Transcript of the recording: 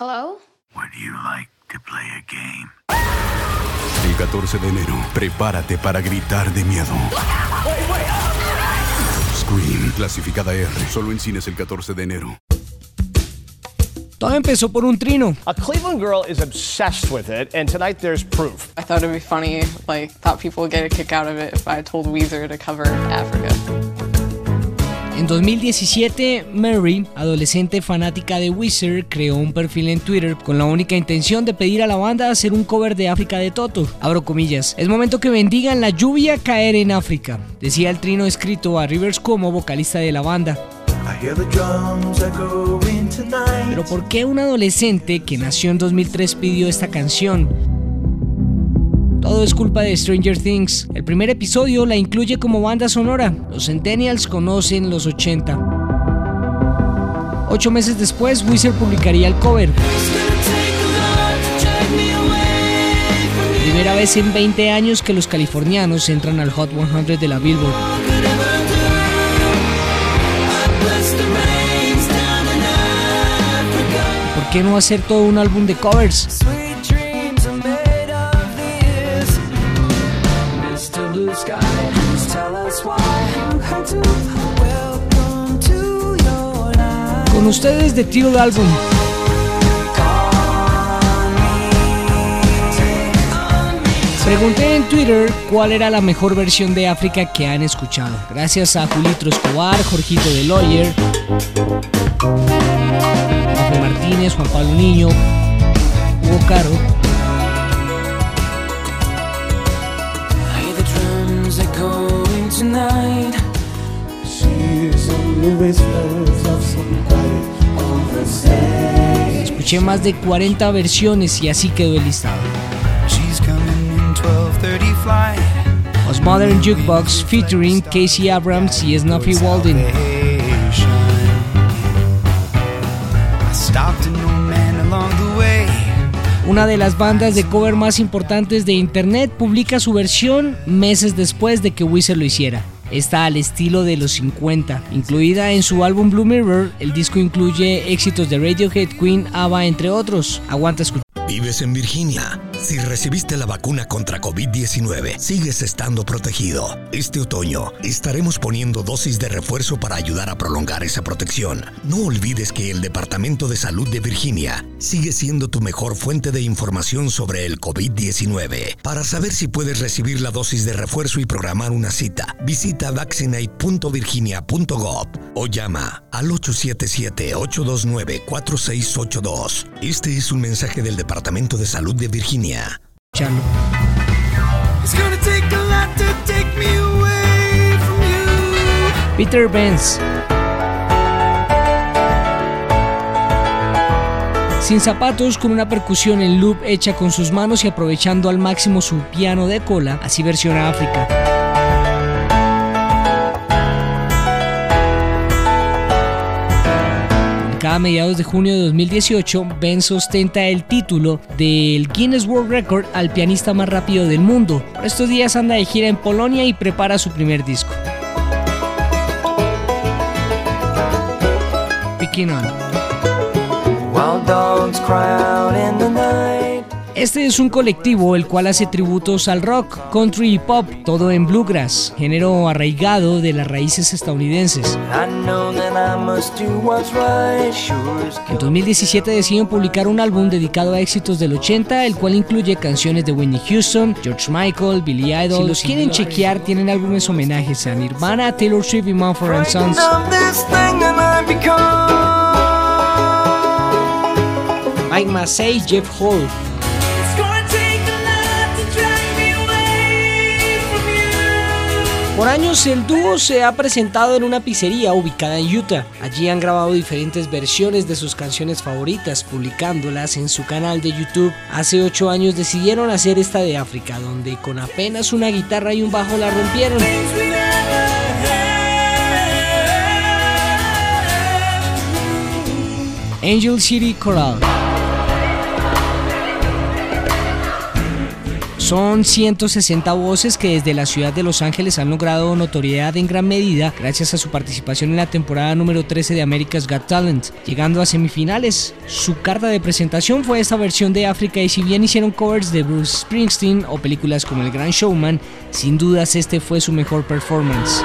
Hello? Would you like to play a game? El 14 de enero, prepárate para gritar de miedo. Scream, clasificada R, solo en cines el 14 de enero. Todo empezó por un trino. A Cleveland girl is obsessed with it, and tonight there's proof. I thought it'd be funny, like, thought people would get a kick out of it if I told Weezer to cover Africa. En 2017, Mary, adolescente fanática de Weezer, creó un perfil en Twitter con la única intención de pedir a la banda hacer un cover de África de Toto. Abro comillas. Es momento que bendigan la lluvia caer en África, decía el trino escrito a Rivers como vocalista de la banda. Pero ¿por qué un adolescente que nació en 2003 pidió esta canción? Todo es culpa de Stranger Things. El primer episodio la incluye como banda sonora. Los Centennials conocen los 80. Ocho meses después, Wizard publicaría el cover. Primera vez en 20 años que los californianos entran al Hot 100 de la Billboard. ¿Por qué no hacer todo un álbum de covers? Con ustedes de Teal Album. Pregunté en Twitter cuál era la mejor versión de África que han escuchado. Gracias a Julitro Escobar, Jorgito de Lawyer, Martínez, Juan Pablo Niño, Hugo Caro. Escuché más de 40 versiones y así quedó el listado. Os Modern Jukebox featuring Casey Abrams y Snuffy Walden. Una de las bandas de cover más importantes de internet publica su versión meses después de que Wizard lo hiciera. Está al estilo de los 50. Incluida en su álbum Blue Mirror, el disco incluye éxitos de Radiohead, Queen, ABBA, entre otros. Aguanta escuchar. Vives en Virginia. Si recibiste la vacuna contra COVID-19, sigues estando protegido. Este otoño estaremos poniendo dosis de refuerzo para ayudar a prolongar esa protección. No olvides que el Departamento de Salud de Virginia sigue siendo tu mejor fuente de información sobre el COVID-19. Para saber si puedes recibir la dosis de refuerzo y programar una cita, visita vaccinate.virginia.gov o llama al 877-829-4682. Este es un mensaje del Departamento de Salud de Virginia. Peter Benz. Sin zapatos, con una percusión en loop hecha con sus manos y aprovechando al máximo su piano de cola, así versiona África. A mediados de junio de 2018, Benz ostenta el título del Guinness World Record al pianista más rápido del mundo. Por estos días anda de gira en Polonia y prepara su primer disco. Picking on. Este es un colectivo el cual hace tributos al rock, country y pop, todo en bluegrass, género arraigado de las raíces estadounidenses. En 2017 deciden publicar un álbum dedicado a éxitos del 80, el cual incluye canciones de Whitney Houston, George Michael, Billy Idol. Si los quieren chequear, tienen álbumes homenajes a Nirvana, Taylor Swift y Mumford Sons. Mike Massey, Jeff Hall. Por años el dúo se ha presentado en una pizzería ubicada en Utah. Allí han grabado diferentes versiones de sus canciones favoritas, publicándolas en su canal de YouTube. Hace 8 años decidieron hacer esta de África, donde con apenas una guitarra y un bajo la rompieron. Angel City Choral. Son 160 voces que desde la ciudad de Los Ángeles han logrado notoriedad en gran medida gracias a su participación en la temporada número 13 de America's Got Talent, llegando a semifinales. Su carta de presentación fue esta versión de África y si bien hicieron covers de Bruce Springsteen o películas como El Gran Showman, sin dudas este fue su mejor performance.